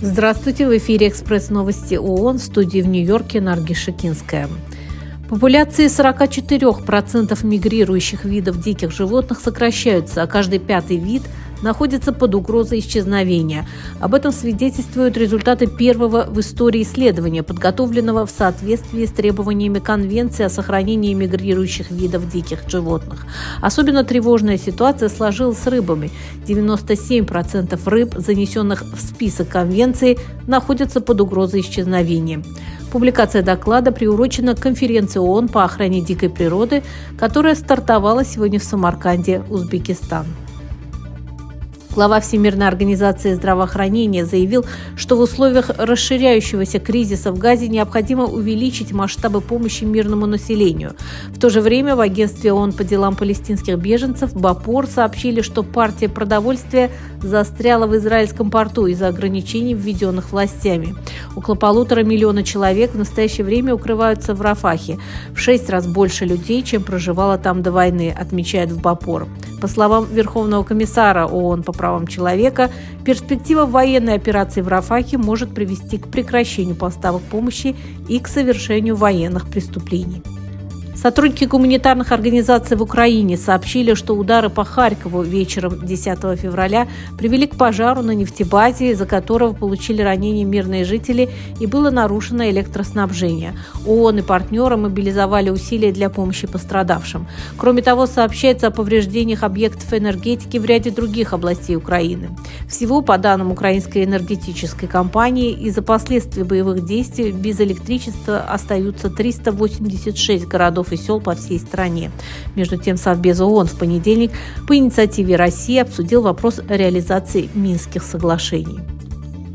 Здравствуйте, в эфире «Экспресс новости ООН» в студии в Нью-Йорке Нарги Шакинская. Популяции 44% мигрирующих видов диких животных сокращаются, а каждый пятый вид – находится под угрозой исчезновения. Об этом свидетельствуют результаты первого в истории исследования, подготовленного в соответствии с требованиями Конвенции о сохранении мигрирующих видов диких животных. Особенно тревожная ситуация сложилась с рыбами. 97% рыб, занесенных в список Конвенции, находятся под угрозой исчезновения. Публикация доклада приурочена к конференции ООН по охране дикой природы, которая стартовала сегодня в Самарканде, Узбекистан. Глава Всемирной организации здравоохранения заявил, что в условиях расширяющегося кризиса в Газе необходимо увеличить масштабы помощи мирному населению. В то же время в агентстве ООН по делам палестинских беженцев БАПОР сообщили, что партия продовольствия застряла в израильском порту из-за ограничений, введенных властями. Около полутора миллиона человек в настоящее время укрываются в Рафахе. В шесть раз больше людей, чем проживало там до войны, отмечает в БАПОР. По словам Верховного комиссара ООН по правам человека, перспектива военной операции в Рафахе может привести к прекращению поставок помощи и к совершению военных преступлений. Сотрудники гуманитарных организаций в Украине сообщили, что удары по Харькову вечером 10 февраля привели к пожару на нефтебазе, из-за которого получили ранения мирные жители и было нарушено электроснабжение. ООН и партнеры мобилизовали усилия для помощи пострадавшим. Кроме того, сообщается о повреждениях объектов энергетики в ряде других областей Украины. Всего, по данным украинской энергетической компании, из-за последствий боевых действий без электричества остаются 386 и сел по всей стране. Между тем, Совбез ООН в понедельник по инициативе России обсудил вопрос реализации Минских соглашений.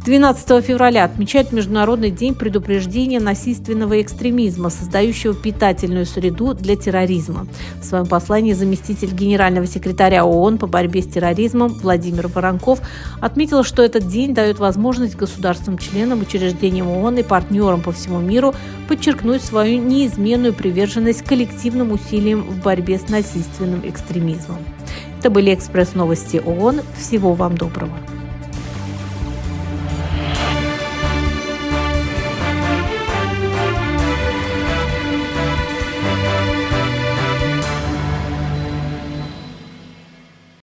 12 февраля отмечают Международный день предупреждения насильственного экстремизма, создающего питательную среду для терроризма. В своем послании заместитель генерального секретаря ООН по борьбе с терроризмом Владимир Воронков отметил, что этот день дает возможность государствам-членам, учреждениям ООН и партнерам по всему миру подчеркнуть свою неизменную приверженность коллективным усилиям в борьбе с насильственным экстремизмом. Это были экспресс-новости ООН. Всего вам доброго.